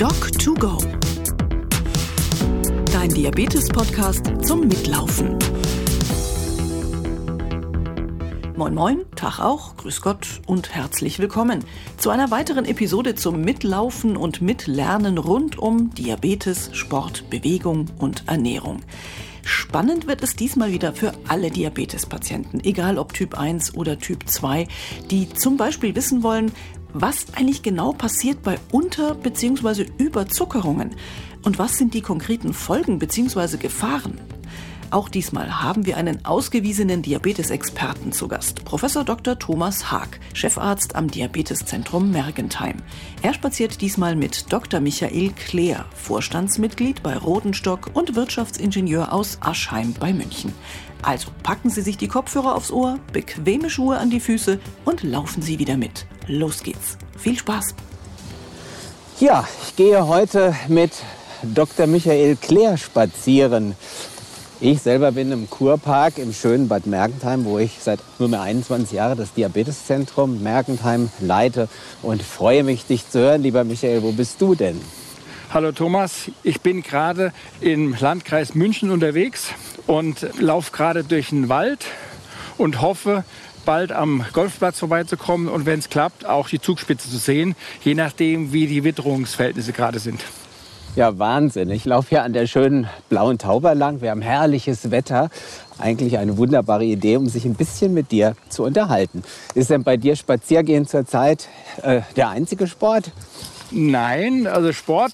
Doc2Go. Dein Diabetes-Podcast zum Mitlaufen. Moin Moin, Tag auch, Grüß Gott und herzlich willkommen zu einer weiteren Episode zum Mitlaufen und Mitlernen rund um Diabetes, Sport, Bewegung und Ernährung. Spannend wird es diesmal wieder für alle Diabetespatienten, egal ob Typ 1 oder Typ 2, die zum Beispiel wissen wollen, was eigentlich genau passiert bei Unter- bzw. Überzuckerungen und was sind die konkreten Folgen bzw. Gefahren. Auch diesmal haben wir einen ausgewiesenen Diabetesexperten zu Gast, Professor Dr. Thomas Haag, Chefarzt am Diabeteszentrum Mergentheim. Er spaziert diesmal mit Dr. Michael Kleer, Vorstandsmitglied bei Rodenstock und Wirtschaftsingenieur aus Aschheim bei München. Also packen Sie sich die Kopfhörer aufs Ohr, bequeme Schuhe an die Füße und laufen Sie wieder mit. Los geht's. Viel Spaß. Ja, ich gehe heute mit Dr. Michael Kleer spazieren. Ich selber bin im Kurpark im schönen Bad Mergentheim, wo ich seit nunmehr 21 Jahren das Diabeteszentrum Mergentheim leite und freue mich, dich zu hören. Lieber Michael, wo bist du denn? Hallo Thomas, ich bin gerade im Landkreis München unterwegs und laufe gerade durch den Wald und hoffe, bald am Golfplatz vorbeizukommen und wenn es klappt, auch die Zugspitze zu sehen, je nachdem, wie die Witterungsverhältnisse gerade sind. Ja, Wahnsinn. Ich laufe hier an der schönen blauen Tauber lang. Wir haben herrliches Wetter. Eigentlich eine wunderbare Idee, um sich ein bisschen mit dir zu unterhalten. Ist denn bei dir Spaziergehen zurzeit äh, der einzige Sport? Nein, also Sport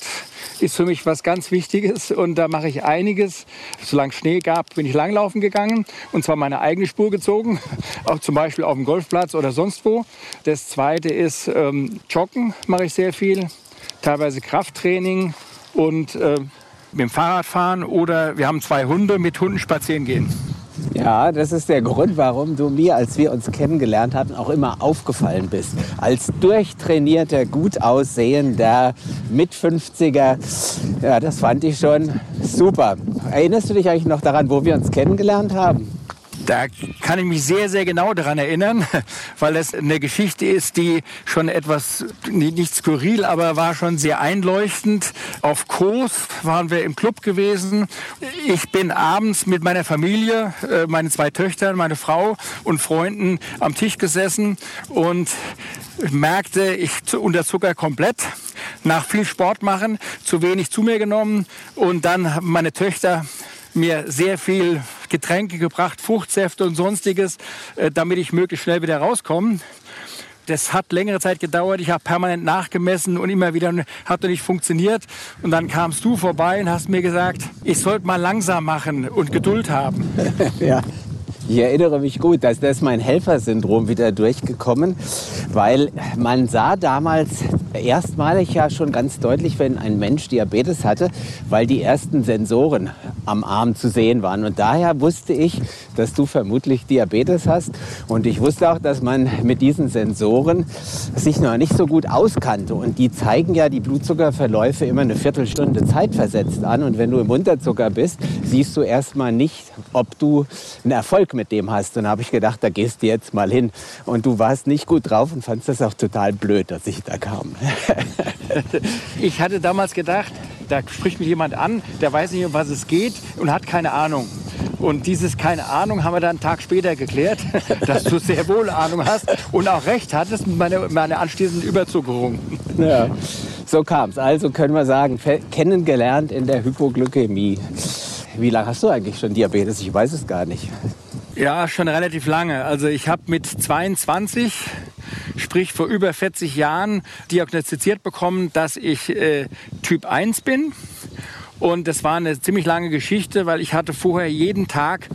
ist für mich was ganz Wichtiges und da mache ich einiges. Solange Schnee gab, bin ich langlaufen gegangen und zwar meine eigene Spur gezogen, auch zum Beispiel auf dem Golfplatz oder sonst wo. Das Zweite ist ähm, Joggen, mache ich sehr viel, teilweise Krafttraining und äh, mit dem Fahrrad fahren oder wir haben zwei Hunde, mit Hunden spazieren gehen. Ja, das ist der Grund, warum du mir, als wir uns kennengelernt hatten, auch immer aufgefallen bist. Als durchtrainierter, gut aussehender Mit-50er. Ja, das fand ich schon super. Erinnerst du dich eigentlich noch daran, wo wir uns kennengelernt haben? Da kann ich mich sehr, sehr genau daran erinnern, weil es eine Geschichte ist, die schon etwas, nicht skurril, aber war schon sehr einleuchtend. Auf Kos waren wir im Club gewesen. Ich bin abends mit meiner Familie, äh, meine zwei Töchter, meine Frau und Freunden am Tisch gesessen und merkte, ich unterzucker komplett. Nach viel Sport machen, zu wenig zu mir genommen und dann meine Töchter mir sehr viel Getränke gebracht, Fruchtsäfte und sonstiges, äh, damit ich möglichst schnell wieder rauskomme. Das hat längere Zeit gedauert. Ich habe permanent nachgemessen und immer wieder hat nicht funktioniert. Und dann kamst du vorbei und hast mir gesagt, ich sollte mal langsam machen und Geduld haben. ja. Ich erinnere mich gut, dass das mein Helfersyndrom wieder durchgekommen, weil man sah damals erstmalig ja schon ganz deutlich, wenn ein Mensch Diabetes hatte, weil die ersten Sensoren am Arm zu sehen waren. Und daher wusste ich, dass du vermutlich Diabetes hast. Und ich wusste auch, dass man mit diesen Sensoren sich noch nicht so gut auskannte. Und die zeigen ja die Blutzuckerverläufe immer eine Viertelstunde zeitversetzt an. Und wenn du im Unterzucker bist, siehst du erstmal nicht, ob du einen Erfolg mit dem hast. Und da habe ich gedacht, da gehst du jetzt mal hin. Und du warst nicht gut drauf und fandst das auch total blöd, dass ich da kam. ich hatte damals gedacht, da spricht mich jemand an, der weiß nicht, um was es geht und hat keine Ahnung. Und dieses keine Ahnung haben wir dann einen Tag später geklärt, dass du sehr wohl Ahnung hast und auch recht hattest mit meiner, meiner anschließenden Überzuckerung. Ja, so kam es. Also können wir sagen, kennengelernt in der Hypoglykämie. Wie lange hast du eigentlich schon Diabetes? Ich weiß es gar nicht. Ja, schon relativ lange. Also ich habe mit 22, sprich vor über 40 Jahren, diagnostiziert bekommen, dass ich äh, Typ 1 bin. Und das war eine ziemlich lange Geschichte, weil ich hatte vorher jeden Tag,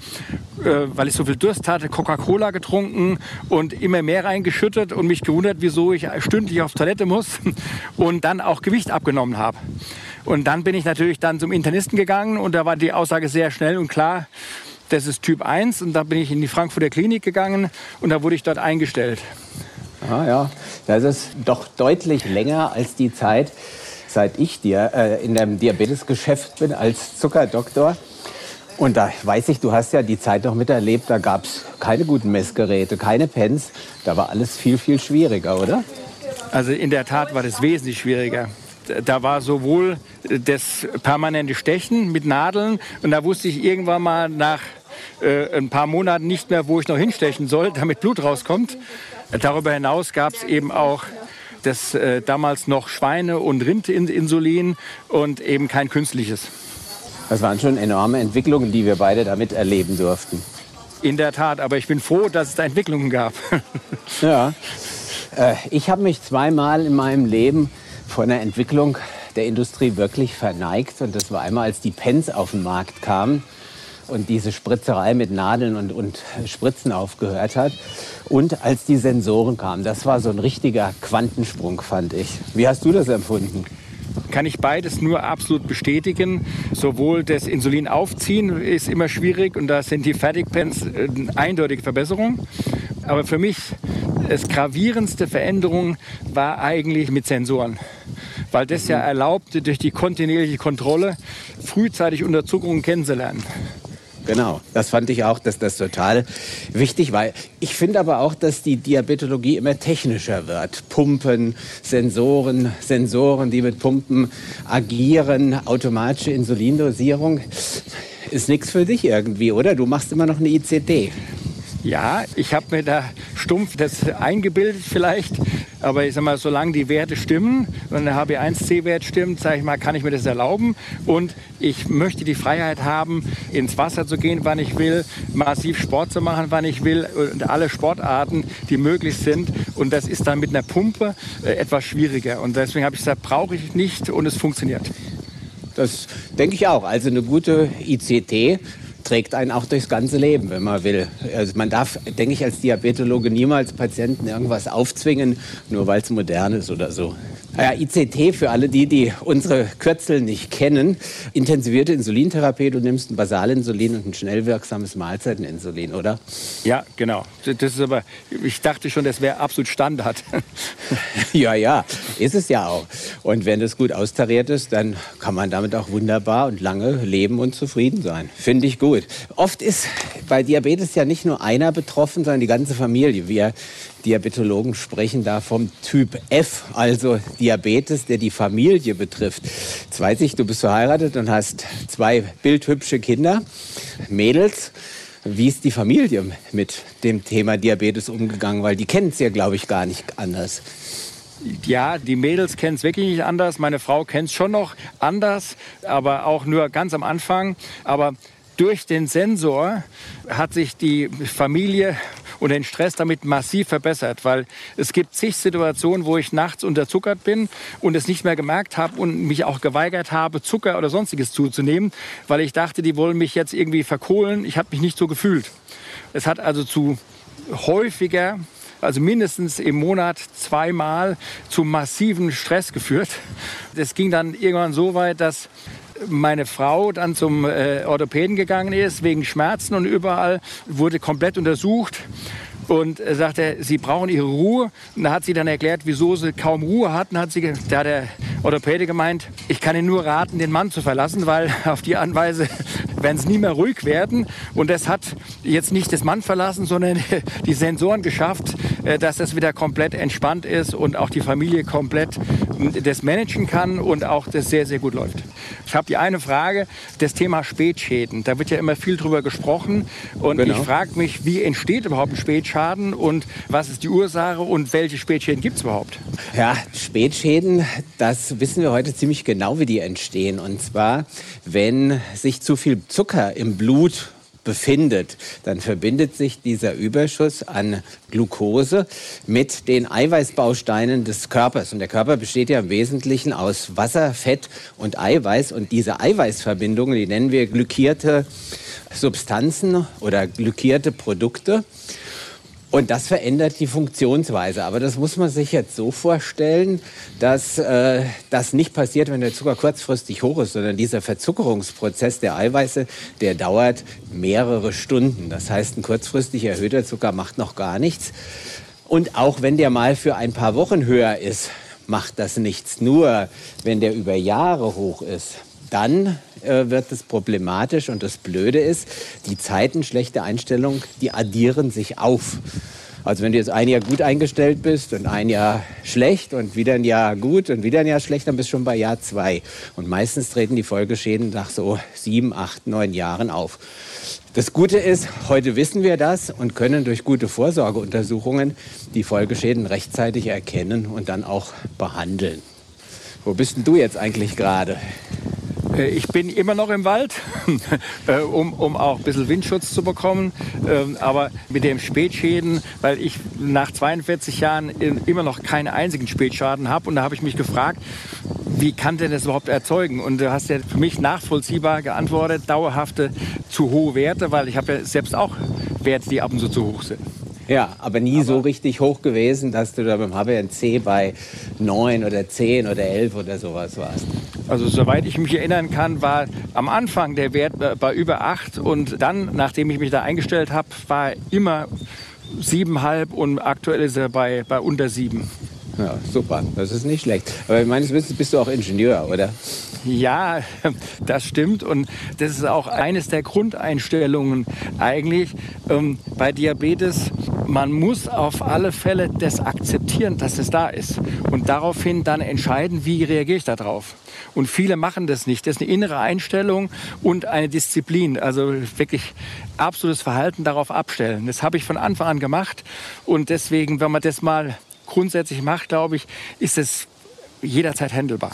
äh, weil ich so viel Durst hatte, Coca-Cola getrunken und immer mehr reingeschüttet und mich gewundert, wieso ich stündlich auf Toilette muss und dann auch Gewicht abgenommen habe. Und dann bin ich natürlich dann zum Internisten gegangen und da war die Aussage sehr schnell und klar, das ist Typ 1 und da bin ich in die Frankfurter Klinik gegangen und da wurde ich dort eingestellt. Ah ja, das ist doch deutlich länger als die Zeit, seit ich dir äh, in dem Diabetesgeschäft bin als Zuckerdoktor. Und da weiß ich, du hast ja die Zeit noch miterlebt, da gab es keine guten Messgeräte, keine Pens. Da war alles viel, viel schwieriger, oder? Also in der Tat war das wesentlich schwieriger. Da war sowohl das permanente Stechen mit Nadeln und da wusste ich irgendwann mal nach äh, ein paar Monaten nicht mehr, wo ich noch hinstechen soll, damit Blut rauskommt. Darüber hinaus gab es eben auch das äh, damals noch Schweine- und Rindinsulin und eben kein künstliches. Das waren schon enorme Entwicklungen, die wir beide damit erleben durften. In der Tat, aber ich bin froh, dass es da Entwicklungen gab. ja. Äh, ich habe mich zweimal in meinem Leben vor einer Entwicklung der Industrie wirklich verneigt. Und das war einmal, als die Pens auf den Markt kamen und diese Spritzerei mit Nadeln und, und Spritzen aufgehört hat. Und als die Sensoren kamen, das war so ein richtiger Quantensprung, fand ich. Wie hast du das empfunden? kann ich beides nur absolut bestätigen. Sowohl das Insulin aufziehen ist immer schwierig und da sind die Fertigpens eine eindeutige Verbesserung. Aber für mich das gravierendste Veränderung war eigentlich mit Sensoren weil das ja erlaubt, durch die kontinuierliche Kontrolle frühzeitig Unterzuckerungen kennenzulernen. Genau, das fand ich auch, dass das total wichtig war. Ich finde aber auch, dass die Diabetologie immer technischer wird. Pumpen, Sensoren, Sensoren, die mit Pumpen agieren, automatische Insulindosierung. Ist nichts für dich irgendwie, oder? Du machst immer noch eine ICD. Ja, ich habe mir da stumpf das eingebildet vielleicht. Aber ich sag mal, solange die Werte stimmen und der HB1C-Wert stimmt, sage ich mal, kann ich mir das erlauben. Und ich möchte die Freiheit haben, ins Wasser zu gehen, wann ich will, massiv Sport zu machen, wann ich will und alle Sportarten, die möglich sind. Und das ist dann mit einer Pumpe äh, etwas schwieriger. Und deswegen habe ich gesagt, brauche ich nicht und es funktioniert. Das denke ich auch. Also eine gute ICT trägt einen auch durchs ganze Leben, wenn man will. Also man darf, denke ich, als Diabetologe niemals Patienten irgendwas aufzwingen, nur weil es modern ist oder so. Ja, ICT für alle die, die unsere Kürzel nicht kennen. Intensivierte Insulintherapie, du nimmst ein Basalinsulin und ein schnell wirksames Mahlzeiteninsulin, oder? Ja, genau. Das ist aber, ich dachte schon, das wäre absolut Standard. ja, ja, ist es ja auch. Und wenn das gut austariert ist, dann kann man damit auch wunderbar und lange leben und zufrieden sein. Finde ich gut. Oft ist bei Diabetes ja nicht nur einer betroffen, sondern die ganze Familie. Wir Diabetologen sprechen da vom Typ F, also Diabetes, der die Familie betrifft. Jetzt weiß ich, du bist verheiratet und hast zwei bildhübsche Kinder, Mädels. Wie ist die Familie mit dem Thema Diabetes umgegangen? Weil die kennen es ja, glaube ich, gar nicht anders. Ja, die Mädels kennen es wirklich nicht anders. Meine Frau kennt es schon noch anders, aber auch nur ganz am Anfang. Aber durch den Sensor hat sich die Familie und den Stress damit massiv verbessert, weil es gibt zig Situationen, wo ich nachts unterzuckert bin und es nicht mehr gemerkt habe und mich auch geweigert habe, Zucker oder sonstiges zuzunehmen, weil ich dachte, die wollen mich jetzt irgendwie verkohlen. Ich habe mich nicht so gefühlt. Es hat also zu häufiger also mindestens im Monat zweimal zu massiven Stress geführt. Das ging dann irgendwann so weit, dass meine Frau dann zum äh, Orthopäden gegangen ist wegen Schmerzen und überall wurde komplett untersucht und er sagte, sie brauchen ihre Ruhe. Und da hat sie dann erklärt, wieso sie kaum Ruhe hatten. Hat sie, da hat der Orthopäde gemeint, ich kann Ihnen nur raten, den Mann zu verlassen, weil auf die Anweise werden sie nie mehr ruhig werden. Und das hat jetzt nicht das Mann verlassen, sondern die Sensoren geschafft, äh, dass das wieder komplett entspannt ist und auch die Familie komplett das managen kann und auch das sehr, sehr gut läuft. Ich habe die eine Frage, das Thema Spätschäden. Da wird ja immer viel drüber gesprochen. Und genau. ich frage mich, wie entsteht überhaupt ein Spätschaden und was ist die Ursache und welche Spätschäden gibt es überhaupt? Ja, Spätschäden, das wissen wir heute ziemlich genau, wie die entstehen. Und zwar, wenn sich zu viel Zucker im Blut befindet, dann verbindet sich dieser Überschuss an Glucose mit den Eiweißbausteinen des Körpers. Und der Körper besteht ja im Wesentlichen aus Wasser, Fett und Eiweiß. Und diese Eiweißverbindungen, die nennen wir glykierte Substanzen oder glykierte Produkte. Und das verändert die Funktionsweise. Aber das muss man sich jetzt so vorstellen, dass äh, das nicht passiert, wenn der Zucker kurzfristig hoch ist, sondern dieser Verzuckerungsprozess der Eiweiße, der dauert mehrere Stunden. Das heißt, ein kurzfristig erhöhter Zucker macht noch gar nichts. Und auch wenn der mal für ein paar Wochen höher ist, macht das nichts. Nur wenn der über Jahre hoch ist, dann äh, wird es problematisch. Und das Blöde ist, die Zeiten schlechte Einstellung, die addieren sich auf. Also wenn du jetzt ein Jahr gut eingestellt bist und ein Jahr schlecht und wieder ein Jahr gut und wieder ein Jahr schlecht, dann bist du schon bei Jahr zwei. Und meistens treten die Folgeschäden nach so sieben, acht, neun Jahren auf. Das Gute ist, heute wissen wir das und können durch gute Vorsorgeuntersuchungen die Folgeschäden rechtzeitig erkennen und dann auch behandeln. Wo bist denn du jetzt eigentlich gerade? Äh, ich bin immer noch im Wald, äh, um, um auch ein bisschen Windschutz zu bekommen. Ähm, aber mit dem Spätschäden, weil ich nach 42 Jahren immer noch keinen einzigen Spätschaden habe. Und da habe ich mich gefragt, wie kann denn das überhaupt erzeugen? Und du hast ja für mich nachvollziehbar geantwortet, dauerhafte zu hohe Werte, weil ich habe ja selbst auch Werte, die ab und zu zu hoch sind. Ja, aber nie aber so richtig hoch gewesen, dass du da beim HBNC bei 9 oder 10 oder 11 oder sowas warst. Also soweit ich mich erinnern kann, war am Anfang der Wert bei über 8 und dann, nachdem ich mich da eingestellt habe, war immer 7,5 und aktuell ist er bei, bei unter 7. Ja, super. Das ist nicht schlecht. Aber meines Wissens bist du auch Ingenieur, oder? Ja, das stimmt. Und das ist auch eines der Grundeinstellungen eigentlich ähm, bei Diabetes. Man muss auf alle Fälle das akzeptieren, dass es da ist. Und daraufhin dann entscheiden, wie reagiere ich darauf. Und viele machen das nicht. Das ist eine innere Einstellung und eine Disziplin. Also wirklich absolutes Verhalten darauf abstellen. Das habe ich von Anfang an gemacht. Und deswegen, wenn man das mal grundsätzlich macht, glaube ich, ist es jederzeit handelbar.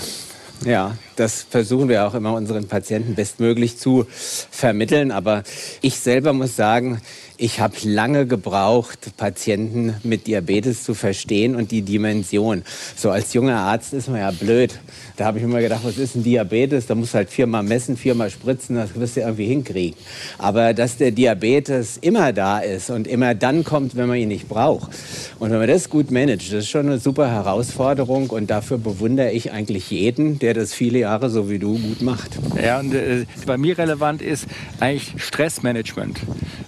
Ja, das versuchen wir auch immer unseren Patienten bestmöglich zu vermitteln. Aber ich selber muss sagen, ich habe lange gebraucht, Patienten mit Diabetes zu verstehen und die Dimension. So als junger Arzt ist man ja blöd. Da habe ich immer gedacht, was ist ein Diabetes? Da musst du halt viermal messen, viermal spritzen, das wirst du irgendwie hinkriegen. Aber dass der Diabetes immer da ist und immer dann kommt, wenn man ihn nicht braucht. Und wenn man das gut managt, das ist schon eine super Herausforderung und dafür bewundere ich eigentlich jeden, der das viele Jahre so wie du gut macht. Ja, und äh, bei mir relevant ist eigentlich Stressmanagement.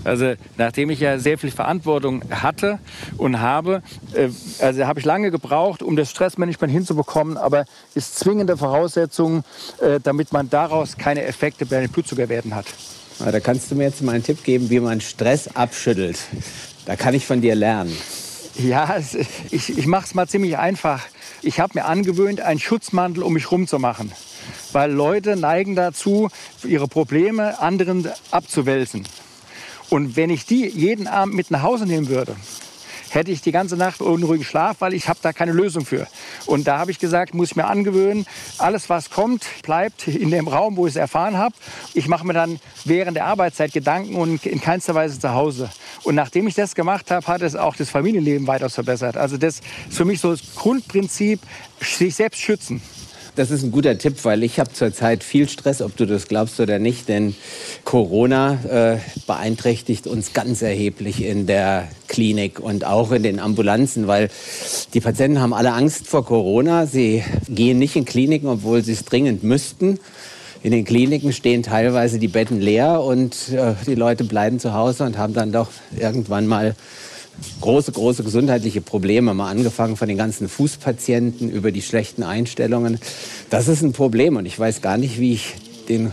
Also nachdem ich ja sehr viel Verantwortung hatte und habe, äh, also habe ich lange gebraucht, um das Stressmanagement hinzubekommen, aber ist zwingende Voraussetzung, äh, damit man daraus keine Effekte bei den Blutzuckerwerten hat. Da kannst du mir jetzt mal einen Tipp geben, wie man Stress abschüttelt. Da kann ich von dir lernen. Ja, es, ich, ich mache es mal ziemlich einfach. Ich habe mir angewöhnt, einen Schutzmantel um mich herum zu machen. Weil Leute neigen dazu, ihre Probleme anderen abzuwälzen. Und wenn ich die jeden Abend mit nach Hause nehmen würde, hätte ich die ganze Nacht unruhigen Schlaf, weil ich habe da keine Lösung für. Und da habe ich gesagt, muss ich mir angewöhnen, alles was kommt, bleibt in dem Raum, wo ich es erfahren habe. Ich mache mir dann während der Arbeitszeit Gedanken und in keinster Weise zu Hause. Und nachdem ich das gemacht habe, hat es auch das Familienleben weitaus verbessert. Also das ist für mich so das Grundprinzip, sich selbst schützen. Das ist ein guter Tipp, weil ich habe zurzeit viel Stress, ob du das glaubst oder nicht, denn Corona äh, beeinträchtigt uns ganz erheblich in der Klinik und auch in den Ambulanzen, weil die Patienten haben alle Angst vor Corona. Sie gehen nicht in Kliniken, obwohl sie es dringend müssten. In den Kliniken stehen teilweise die Betten leer und äh, die Leute bleiben zu Hause und haben dann doch irgendwann mal große, große gesundheitliche Probleme. Mal angefangen von den ganzen Fußpatienten über die schlechten Einstellungen. Das ist ein Problem und ich weiß gar nicht, wie ich den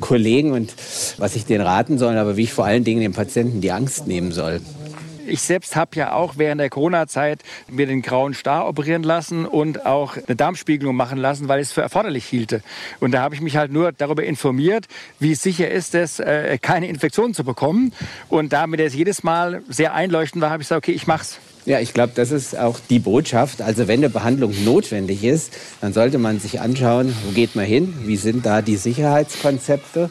Kollegen und was ich denen raten soll, aber wie ich vor allen Dingen den Patienten die Angst nehmen soll. Ich selbst habe ja auch während der Corona-Zeit mir den grauen Star operieren lassen und auch eine Darmspiegelung machen lassen, weil ich es für erforderlich hielte. Und da habe ich mich halt nur darüber informiert, wie sicher ist es, äh, keine Infektionen zu bekommen. Und damit es jedes Mal sehr einleuchtend war, habe ich gesagt, okay, ich mach's. Ja, ich glaube, das ist auch die Botschaft. Also wenn eine Behandlung notwendig ist, dann sollte man sich anschauen, wo geht man hin, wie sind da die Sicherheitskonzepte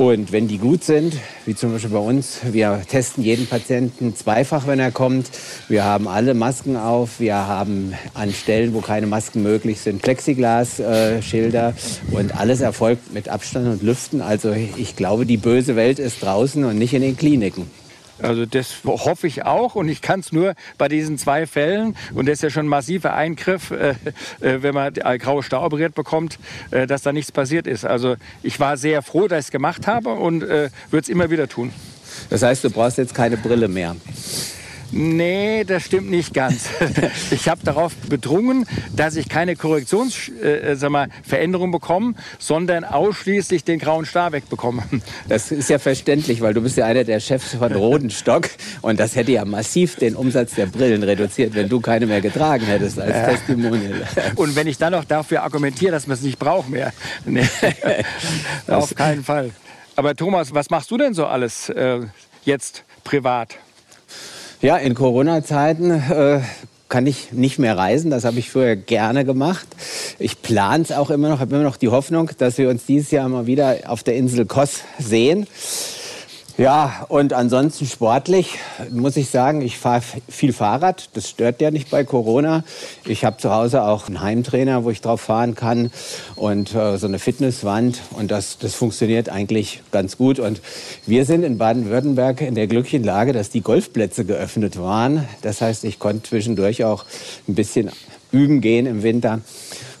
und wenn die gut sind, wie zum Beispiel bei uns, wir testen jeden Patienten zweifach, wenn er kommt. Wir haben alle Masken auf. Wir haben an Stellen, wo keine Masken möglich sind, Plexiglas-Schilder. Und alles erfolgt mit Abstand und Lüften. Also ich glaube, die böse Welt ist draußen und nicht in den Kliniken. Also das hoffe ich auch und ich kann es nur bei diesen zwei Fällen und das ist ja schon ein massiver Eingriff, äh, äh, wenn man graue Stau operiert bekommt, äh, dass da nichts passiert ist. Also ich war sehr froh, dass ich es gemacht habe und äh, würde es immer wieder tun. Das heißt, du brauchst jetzt keine Brille mehr? Nee, das stimmt nicht ganz. Ich habe darauf bedrungen, dass ich keine Korrektionsveränderung äh, bekomme, sondern ausschließlich den grauen Star wegbekomme. Das ist ja verständlich, weil du bist ja einer der Chefs von Rodenstock und das hätte ja massiv den Umsatz der Brillen reduziert, wenn du keine mehr getragen hättest als ja. Testimonial. Und wenn ich dann noch dafür argumentiere, dass man es nicht braucht mehr. Nee, auf keinen Fall. Aber Thomas, was machst du denn so alles äh, jetzt privat? Ja, in Corona-Zeiten äh, kann ich nicht mehr reisen. Das habe ich früher gerne gemacht. Ich plane es auch immer noch, habe immer noch die Hoffnung, dass wir uns dieses Jahr mal wieder auf der Insel Kos sehen. Ja, und ansonsten sportlich muss ich sagen, ich fahre viel Fahrrad. Das stört ja nicht bei Corona. Ich habe zu Hause auch einen Heimtrainer, wo ich drauf fahren kann und äh, so eine Fitnesswand. Und das, das funktioniert eigentlich ganz gut. Und wir sind in Baden-Württemberg in der glücklichen Lage, dass die Golfplätze geöffnet waren. Das heißt, ich konnte zwischendurch auch ein bisschen üben gehen im Winter.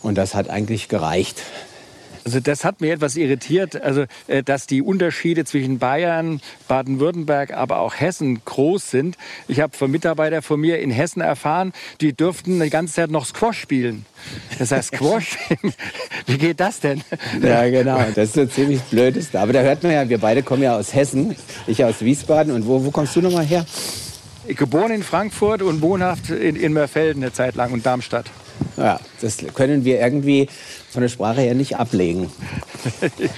Und das hat eigentlich gereicht. Also das hat mich etwas irritiert, also äh, dass die Unterschiede zwischen Bayern, Baden-Württemberg, aber auch Hessen groß sind. Ich habe von Mitarbeitern von mir in Hessen erfahren, die dürften die ganze Zeit noch Squash spielen. Das heißt Squash, wie geht das denn? Ja, genau, das ist so ziemlich blödes. Aber da hört man ja, wir beide kommen ja aus Hessen, ich aus Wiesbaden. Und wo, wo kommst du nochmal her? Geboren in Frankfurt und wohnhaft in, in Mörfelden eine Zeit lang und Darmstadt. Ja, das können wir irgendwie von der Sprache her nicht ablegen.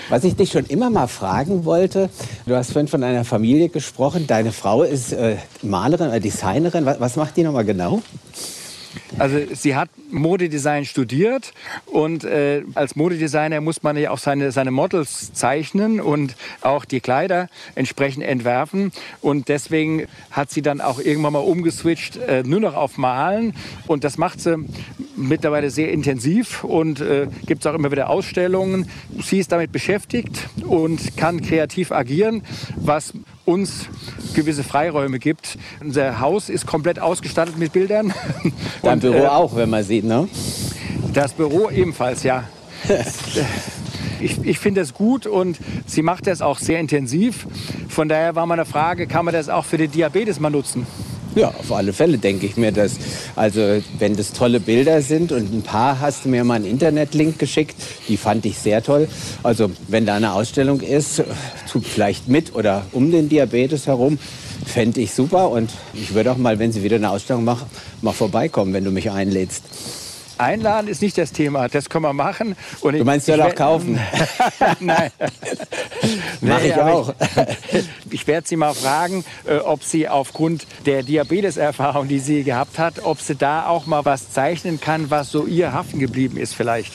Was ich dich schon immer mal fragen wollte, du hast vorhin von einer Familie gesprochen, deine Frau ist äh, Malerin oder Designerin. Was, was macht die nochmal genau? Also sie hat Modedesign studiert und äh, als Modedesigner muss man ja auch seine, seine Models zeichnen und auch die Kleider entsprechend entwerfen. Und deswegen hat sie dann auch irgendwann mal umgeswitcht, äh, nur noch auf Malen. Und das macht sie mittlerweile sehr intensiv und äh, gibt es auch immer wieder Ausstellungen. Sie ist damit beschäftigt und kann kreativ agieren, was uns gewisse Freiräume gibt. Unser Haus ist komplett ausgestattet mit Bildern. Dein Büro äh, auch, wenn man sieht, ne? Das Büro ebenfalls, ja. ich, ich finde es gut und sie macht das auch sehr intensiv. Von daher war meine Frage, kann man das auch für den Diabetes mal nutzen? Ja, auf alle Fälle denke ich mir das. Also wenn das tolle Bilder sind und ein paar hast du mir mal einen Internetlink geschickt, die fand ich sehr toll. Also wenn da eine Ausstellung ist, vielleicht mit oder um den Diabetes herum, fände ich super. Und ich würde auch mal, wenn sie wieder eine Ausstellung machen, mal vorbeikommen, wenn du mich einlädst. Einladen ist nicht das Thema, das können wir machen. Und du meinst ja doch kaufen? Nein. Mache ich auch. Ich, ich werde Sie mal fragen, äh, ob Sie aufgrund der Diabeteserfahrung, die sie gehabt hat, ob sie da auch mal was zeichnen kann, was so ihr haften geblieben ist vielleicht.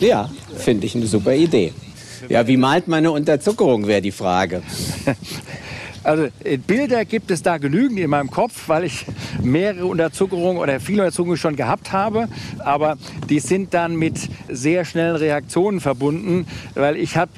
Ja, finde ich eine super Idee. Ja, wie malt man eine Unterzuckerung, wäre die Frage. Also äh, Bilder gibt es da genügend in meinem Kopf, weil ich mehrere Unterzuckerungen oder viele Unterzuckerungen schon gehabt habe. Aber die sind dann mit sehr schnellen Reaktionen verbunden, weil ich habe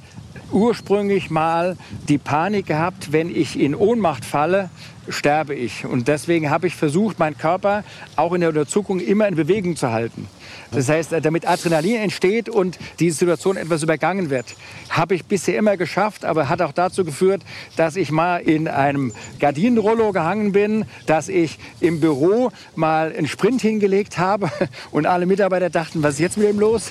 ursprünglich mal die Panik gehabt, wenn ich in Ohnmacht falle, sterbe ich. Und deswegen habe ich versucht, meinen Körper auch in der Unterzuckung immer in Bewegung zu halten. Das heißt, äh, damit Adrenalin entsteht und diese Situation etwas übergangen wird. Habe ich bisher immer geschafft, aber hat auch dazu geführt, dass ich mal in einem Gardinenrollo gehangen bin, dass ich im Büro mal einen Sprint hingelegt habe und alle Mitarbeiter dachten, was ist jetzt mit ihm los?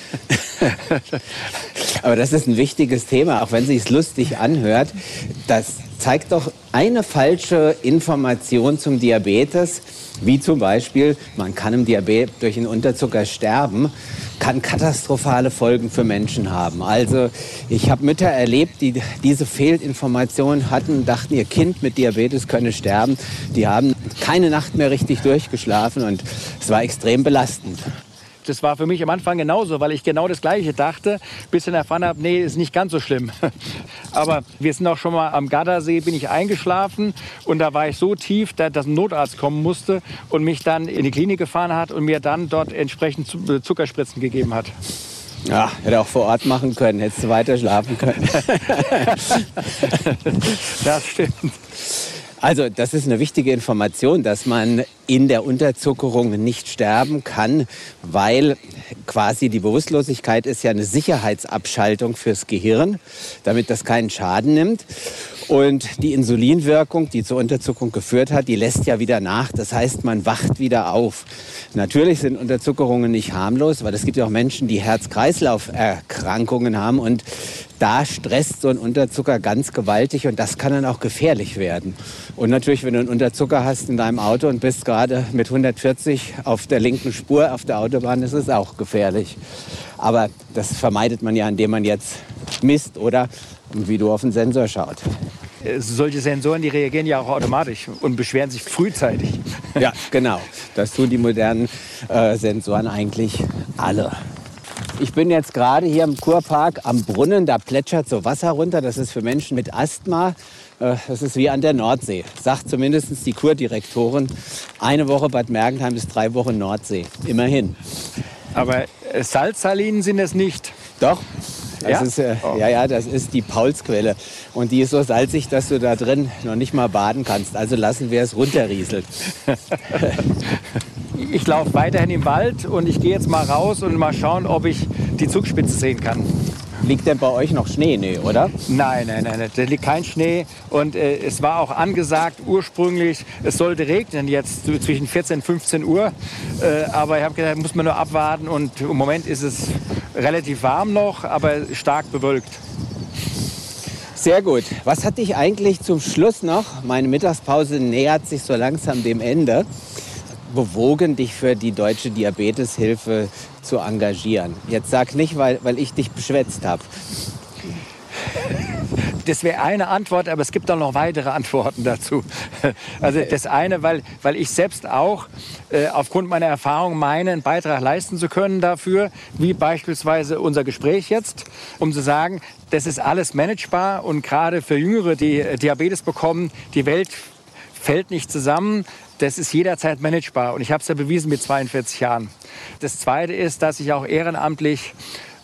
aber das ist ein wichtiges Thema, auch wenn sich lustig anhört. Das zeigt doch eine falsche Information zum Diabetes wie zum Beispiel, man kann im Diabetes durch den Unterzucker sterben, kann katastrophale Folgen für Menschen haben. Also ich habe Mütter erlebt, die diese Fehlinformationen hatten, dachten, ihr Kind mit Diabetes könne sterben. Die haben keine Nacht mehr richtig durchgeschlafen und es war extrem belastend. Das war für mich am Anfang genauso, weil ich genau das Gleiche dachte, bis ich erfahren habe, nee, ist nicht ganz so schlimm. Aber wir sind auch schon mal am Gardasee, bin ich eingeschlafen und da war ich so tief, dass ein Notarzt kommen musste und mich dann in die Klinik gefahren hat und mir dann dort entsprechend äh, Zuckerspritzen gegeben hat. Ja, hätte auch vor Ort machen können, hättest du weiter schlafen können. das stimmt. Also das ist eine wichtige Information, dass man in der Unterzuckerung nicht sterben kann, weil quasi die Bewusstlosigkeit ist ja eine Sicherheitsabschaltung fürs Gehirn, damit das keinen Schaden nimmt. Und die Insulinwirkung, die zur Unterzuckerung geführt hat, die lässt ja wieder nach. Das heißt, man wacht wieder auf. Natürlich sind Unterzuckerungen nicht harmlos, weil es gibt ja auch Menschen, die Herz-Kreislauf-Erkrankungen haben und da stresst so ein Unterzucker ganz gewaltig und das kann dann auch gefährlich werden. Und natürlich, wenn du einen Unterzucker hast in deinem Auto und bist gerade mit 140 auf der linken Spur auf der Autobahn, ist es auch gefährlich. Aber das vermeidet man ja, indem man jetzt misst oder wie du auf den Sensor schaut. Äh, solche Sensoren, die reagieren ja auch automatisch und beschweren sich frühzeitig. Ja, genau. Das tun die modernen äh, Sensoren eigentlich alle. Ich bin jetzt gerade hier im Kurpark am Brunnen, da plätschert so Wasser runter. Das ist für Menschen mit Asthma. Äh, das ist wie an der Nordsee, sagt zumindest die Kurdirektorin. Eine Woche Bad Mergentheim bis drei Wochen Nordsee. Immerhin. Aber äh, Salzsalinen sind es nicht. Doch, das ja? Ist, äh, oh. ja, ja, das ist die Paulsquelle. Und die ist so salzig, dass du da drin noch nicht mal baden kannst. Also lassen wir es runterrieseln. ich laufe weiterhin im Wald und ich gehe jetzt mal raus und mal schauen, ob ich die Zugspitze sehen kann. Liegt denn bei euch noch Schnee? Nee, oder? Nein, nein, nein, da liegt kein Schnee. Und äh, es war auch angesagt ursprünglich, es sollte regnen jetzt zwischen 14 und 15 Uhr. Äh, aber ich habe gedacht, muss man nur abwarten. Und im Moment ist es relativ warm noch, aber stark bewölkt. Sehr gut. Was hat dich eigentlich zum Schluss noch, meine Mittagspause nähert sich so langsam dem Ende, bewogen, dich für die Deutsche Diabeteshilfe zu engagieren? Jetzt sag nicht, weil, weil ich dich beschwätzt habe. Das wäre eine Antwort, aber es gibt auch noch weitere Antworten dazu. Also das eine, weil, weil ich selbst auch äh, aufgrund meiner Erfahrung meine, einen Beitrag leisten zu können dafür, wie beispielsweise unser Gespräch jetzt, um zu sagen, das ist alles managebar und gerade für Jüngere, die äh, Diabetes bekommen, die Welt fällt nicht zusammen das ist jederzeit managebar. Und ich habe es ja bewiesen mit 42 Jahren. Das Zweite ist, dass ich auch ehrenamtlich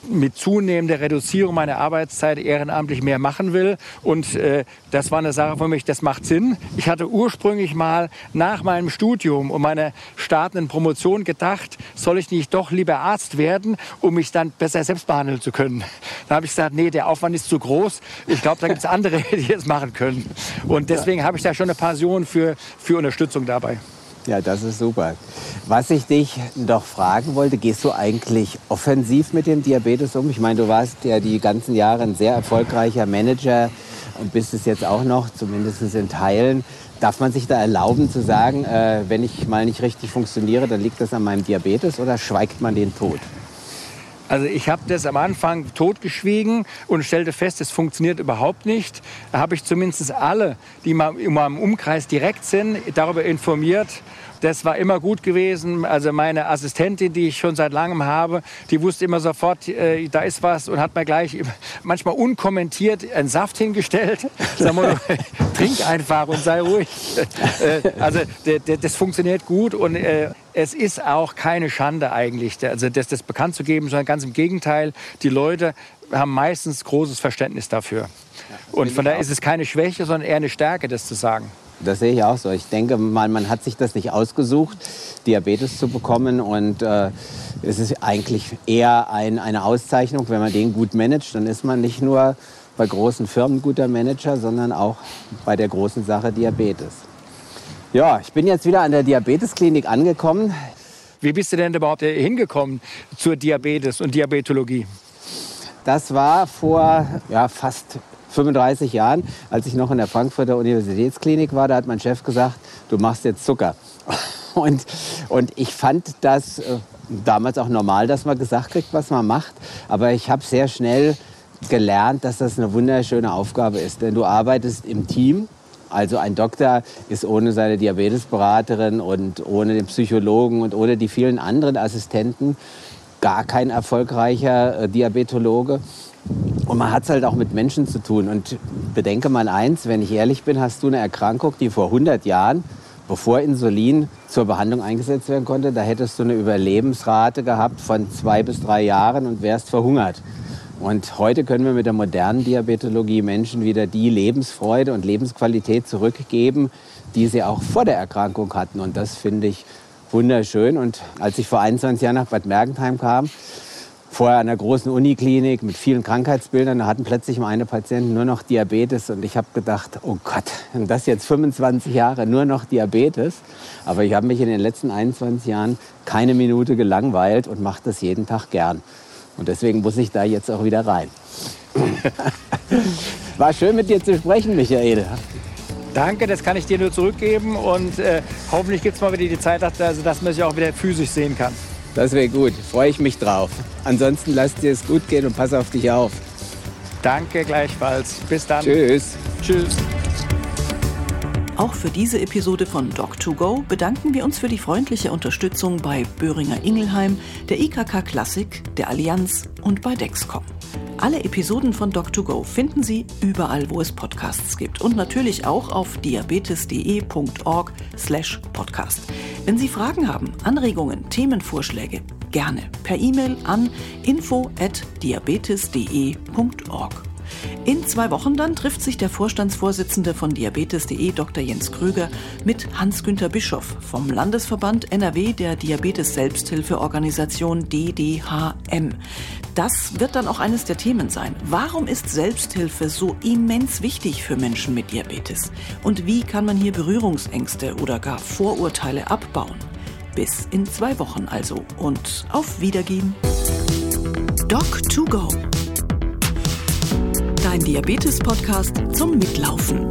mit zunehmender Reduzierung meiner Arbeitszeit ehrenamtlich mehr machen will. Und äh, das war eine Sache für mich, das macht Sinn. Ich hatte ursprünglich mal nach meinem Studium und meiner startenden Promotion gedacht, soll ich nicht doch lieber Arzt werden, um mich dann besser selbst behandeln zu können. Da habe ich gesagt, nee, der Aufwand ist zu groß. Ich glaube, da gibt es andere, die es machen können. Und deswegen habe ich da schon eine Passion für, für Unterstützung dabei. Ja, das ist super. Was ich dich doch fragen wollte, gehst du eigentlich offensiv mit dem Diabetes um? Ich meine, du warst ja die ganzen Jahre ein sehr erfolgreicher Manager und bist es jetzt auch noch, zumindest in Teilen. Darf man sich da erlauben zu sagen, äh, wenn ich mal nicht richtig funktioniere, dann liegt das an meinem Diabetes oder schweigt man den tot? Also ich habe das am Anfang totgeschwiegen und stellte fest, es funktioniert überhaupt nicht. Da habe ich zumindest alle, die in meinem Umkreis direkt sind, darüber informiert. Das war immer gut gewesen. Also meine Assistentin, die ich schon seit langem habe, die wusste immer sofort, äh, da ist was und hat mir gleich manchmal unkommentiert einen Saft hingestellt. Sag mal, trink einfach und sei ruhig. Äh, also das funktioniert gut und äh, es ist auch keine Schande eigentlich, also das, das bekannt zu geben, sondern ganz im Gegenteil. Die Leute haben meistens großes Verständnis dafür. Und von daher ist es keine Schwäche, sondern eher eine Stärke, das zu sagen. Das sehe ich auch so. Ich denke mal, man hat sich das nicht ausgesucht, Diabetes zu bekommen. Und äh, es ist eigentlich eher ein, eine Auszeichnung, wenn man den gut managt. Dann ist man nicht nur bei großen Firmen guter Manager, sondern auch bei der großen Sache Diabetes. Ja, ich bin jetzt wieder an der Diabetesklinik angekommen. Wie bist du denn überhaupt hingekommen zur Diabetes und Diabetologie? Das war vor ja, fast 35 Jahren, als ich noch in der Frankfurter Universitätsklinik war. Da hat mein Chef gesagt, du machst jetzt Zucker. Und, und ich fand das äh, damals auch normal, dass man gesagt kriegt, was man macht. Aber ich habe sehr schnell gelernt, dass das eine wunderschöne Aufgabe ist. Denn du arbeitest im Team also ein Doktor ist ohne seine Diabetesberaterin und ohne den Psychologen und ohne die vielen anderen Assistenten gar kein erfolgreicher äh, Diabetologe. Und man hat es halt auch mit Menschen zu tun. Und bedenke mal eins, wenn ich ehrlich bin, hast du eine Erkrankung, die vor 100 Jahren, bevor Insulin zur Behandlung eingesetzt werden konnte, da hättest du eine Überlebensrate gehabt von zwei bis drei Jahren und wärst verhungert. Und heute können wir mit der modernen Diabetologie Menschen wieder die Lebensfreude und Lebensqualität zurückgeben, die sie auch vor der Erkrankung hatten. Und das finde ich wunderschön. Und als ich vor 21 Jahren nach Bad Mergentheim kam, vorher an einer großen Uniklinik mit vielen Krankheitsbildern. Da hatten plötzlich meine Patienten nur noch Diabetes und ich habe gedacht, oh Gott, das jetzt 25 Jahre nur noch Diabetes. Aber ich habe mich in den letzten 21 Jahren keine Minute gelangweilt und mache das jeden Tag gern. Und deswegen muss ich da jetzt auch wieder rein. War schön mit dir zu sprechen, Michael. Danke, das kann ich dir nur zurückgeben und äh, hoffentlich gibt es mal wieder die Zeit, also, dass man sich auch wieder physisch sehen kann. Das wäre gut, freue ich mich drauf. Ansonsten lass dir es gut gehen und pass auf dich auf. Danke gleichfalls. Bis dann. Tschüss. Tschüss. Auch für diese Episode von Doc2Go bedanken wir uns für die freundliche Unterstützung bei Böhringer Ingelheim, der IKK Klassik, der Allianz und bei Dexcom. Alle Episoden von Doc2Go finden Sie überall, wo es Podcasts gibt und natürlich auch auf diabetes.de.org/podcast. Wenn Sie Fragen haben, Anregungen, Themenvorschläge, gerne per E-Mail an info@diabetes.de.org. In zwei Wochen dann trifft sich der Vorstandsvorsitzende von Diabetes.de, Dr. Jens Krüger, mit Hans-Günter Bischoff vom Landesverband NRW der Diabetes-Selbsthilfeorganisation DDHM. Das wird dann auch eines der Themen sein. Warum ist Selbsthilfe so immens wichtig für Menschen mit Diabetes? Und wie kann man hier Berührungsängste oder gar Vorurteile abbauen? Bis in zwei Wochen also und auf Wiedergehen. Doc2Go. Dein Diabetes-Podcast zum Mitlaufen.